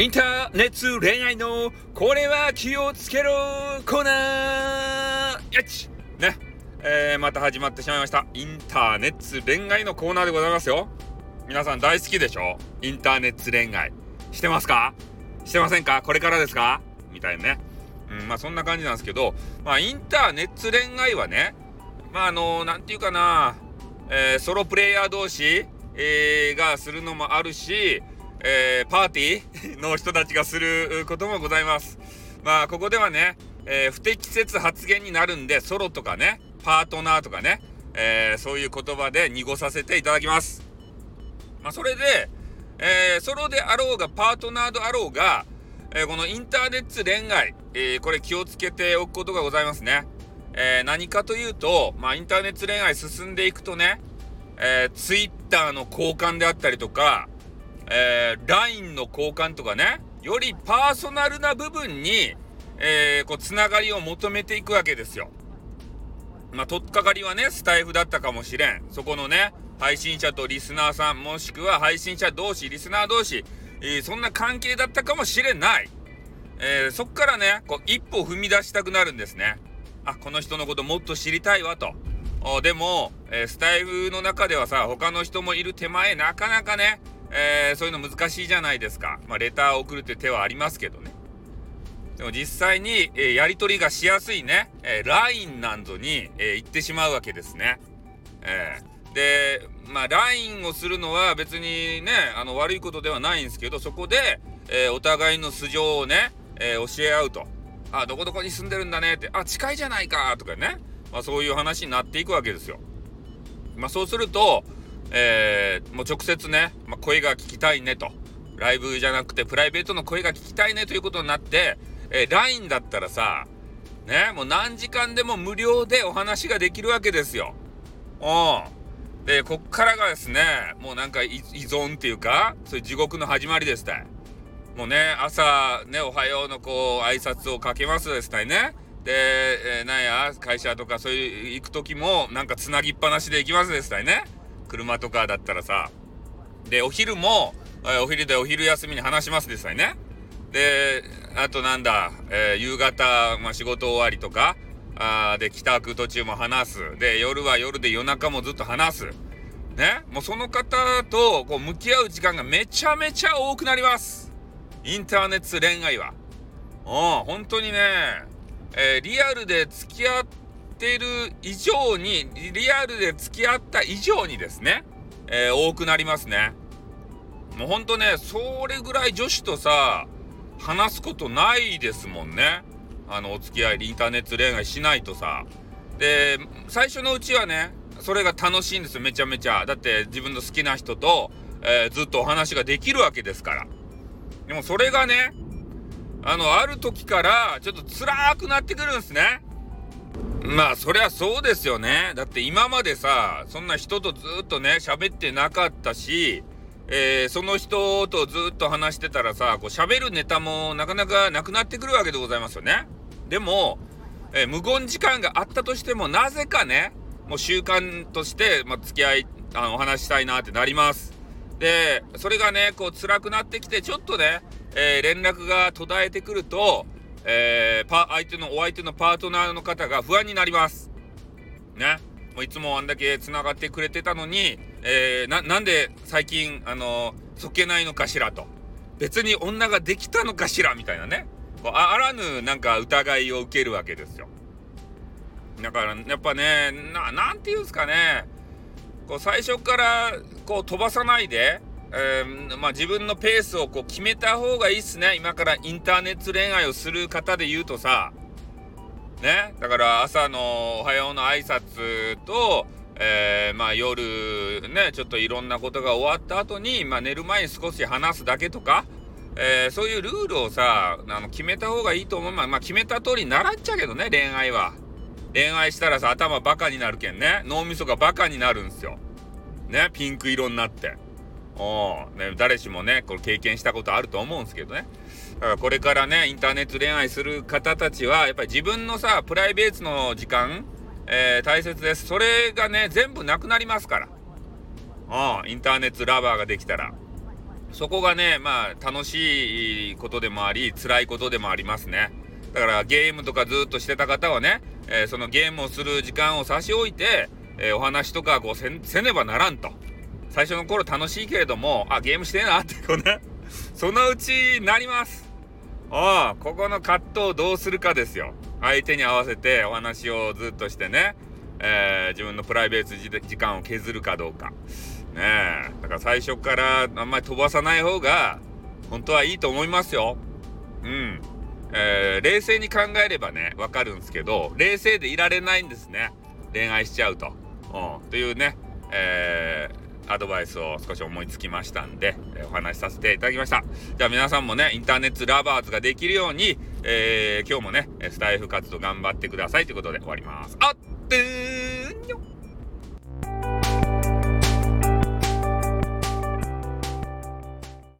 インターネット恋愛のこれは気をつけろコーナーやっちね、えー、また始まってしまいました。インターネット恋愛のコーナーでございますよ。皆さん大好きでしょ？インターネット恋愛。してますか？してませんか？これからですか？みたいなね。うん、まあそんな感じなんですけど、まあインターネット恋愛はね、まああのー、なんていうかな、えー、ソロプレイヤー同士、えー、がするのもあるし、えー、パーティーの人たちがすることもございます。まあ、ここではね、えー、不適切発言になるんで、ソロとかね、パートナーとかね、えー、そういう言葉で濁させていただきます。まあ、それで、えソロであろうが、パートナーであろうが、えこのインターネット恋愛、えこれ気をつけておくことがございますね。え何かというと、まあ、インターネット恋愛進んでいくとね、えー、ツイッターの交換であったりとか、えー、LINE の交換とかね、よりパーソナルな部分に、えー、こう、つながりを求めていくわけですよ。まあ、とっかかりはね、スタイフだったかもしれん。そこのね、配信者とリスナーさん、もしくは配信者同士、リスナー同士、えー、そんな関係だったかもしれない。え、そっからね、こう、一歩踏み出したくなるんですね。あ、この人のこともっと知りたいわと。でも、えー、スタイフの中ではさ、他の人もいる手前、なかなかね、えー、そういうの難しいじゃないですか。まあ、レターを送るって手はありますけどね。でも実際に、えー、やり取りがしやすいね、えー、LINE なんぞに、えー、行ってしまうわけですね。えー、で、まあ、LINE をするのは別にね、あの、悪いことではないんですけど、そこで、えー、お互いの素性をね、えー、教え合うと。あ、どこどこに住んでるんだねって、あ、近いじゃないかとかね。まあ、そういう話になっていくわけですよ。まあ、そうすると、えー、もう直接ね、まあ、声が聞きたいねと。ライブじゃなくてプライベートの声が聞きたいねということになって、えー、LINE だったらさ、ね、もう何時間でも無料でお話ができるわけですよ。うん。で、こっからがですね、もうなんか依存っていうか、そういう地獄の始まりですたい。もうね、朝、ね、おはようのこう、挨拶をかけますですね。で、えー、なんや、会社とかそういう行く時も、なんかつなぎっぱなしで行きますですね。車とかだったらさ。で、お昼も、えー、お昼でお昼休みに話しますですね。で、あとなんだ、えー、夕方、まあ、仕事終わりとか、あで、帰宅途中も話す。で、夜は夜で夜中もずっと話す。ね。もうその方とこう向き合う時間がめちゃめちゃ多くなります。インターネット恋愛は。うん、本当にね、えー、リアルで付き合っている以上に、リアルで付き合った以上にですね、えー、多くなりますね。もうほんとね、それぐらい女子とさ、話すことないですもんね。あの、お付き合い、インターネット恋愛しないとさ。で、最初のうちはね、それが楽しいんですよ、めちゃめちゃ。だって自分の好きな人と、えー、ずっとお話ができるわけですから。でもそれがね、あの、ある時から、ちょっと辛くなってくるんですね。まあ、そりゃそうですよね。だって今までさ、そんな人とずっとね、喋ってなかったし、えー、その人とずっと話してたらさ、こう喋るネタもなかなかなくなってくるわけでございますよね。でも、えー、無言時間があったとしても、なぜかね、もう習慣として、まあ、付き合い、あの、お話したいなってなります。で、それがね、こう辛くなってきて、ちょっとね、えー、連絡が途絶えてくると、えー、パ相手のお相手のパートナーの方が不安になります。ね。もういつもあんだけ繋がってくれてたのに、えー、な、なんで最近、あのー、そけないのかしらと。別に女ができたのかしらみたいなね。こうあらぬなんか疑いを受けるわけですよ。だからやっぱね、な、なんて言うんですかね。こう最初からこう飛ばさないで、えー、まあ、自分のペースをこう決めた方がいいっすね。今からインターネット恋愛をする方で言うとさ、ね、だから朝のおはようの挨拶と、えー、まあ夜ね、ちょっといろんなことが終わった後に、まあ寝る前に少し話すだけとか、えー、そういうルールをさ、あの決めた方がいいと思う。まあ、まあ、決めた通り習っちゃうけどね、恋愛は。恋愛したらさ、頭バカになるけんね。脳みそがバカになるんすよ。ね、ピンク色になって。おね、誰しもね、これ経験したことあると思うんですけどね。だからこれからね、インターネット恋愛する方たちは、やっぱり自分のさ、プライベートの時間、えー、大切です。それがね、全部なくなりますから。うん、インターネットラバーができたら。そこがね、まあ、楽しいことでもあり、辛いことでもありますね。だからゲームとかずっとしてた方はね、えー、そのゲームをする時間を差し置いて、えー、お話とかこうせねばならんと。最初の頃楽しいけれども、あ、ゲームしてえなってこうね、そのうちなります。ああ、ここの葛藤をどうするかですよ。相手に合わせてお話をずっとしてね、えー、自分のプライベート時間を削るかどうか。ねえ。だから最初からあんまり飛ばさない方が、本当はいいと思いますよ。うん。えー、冷静に考えればね、わかるんですけど、冷静でいられないんですね。恋愛しちゃうと。うん。というね、えー、アドバイスを少し思いつきましたんで、えお話しさせていただきました。じゃあ皆さんもね、インターネットラバーズができるように、えー、今日もね、スタイフ活動頑張ってくださいということで終わります。あってーんよ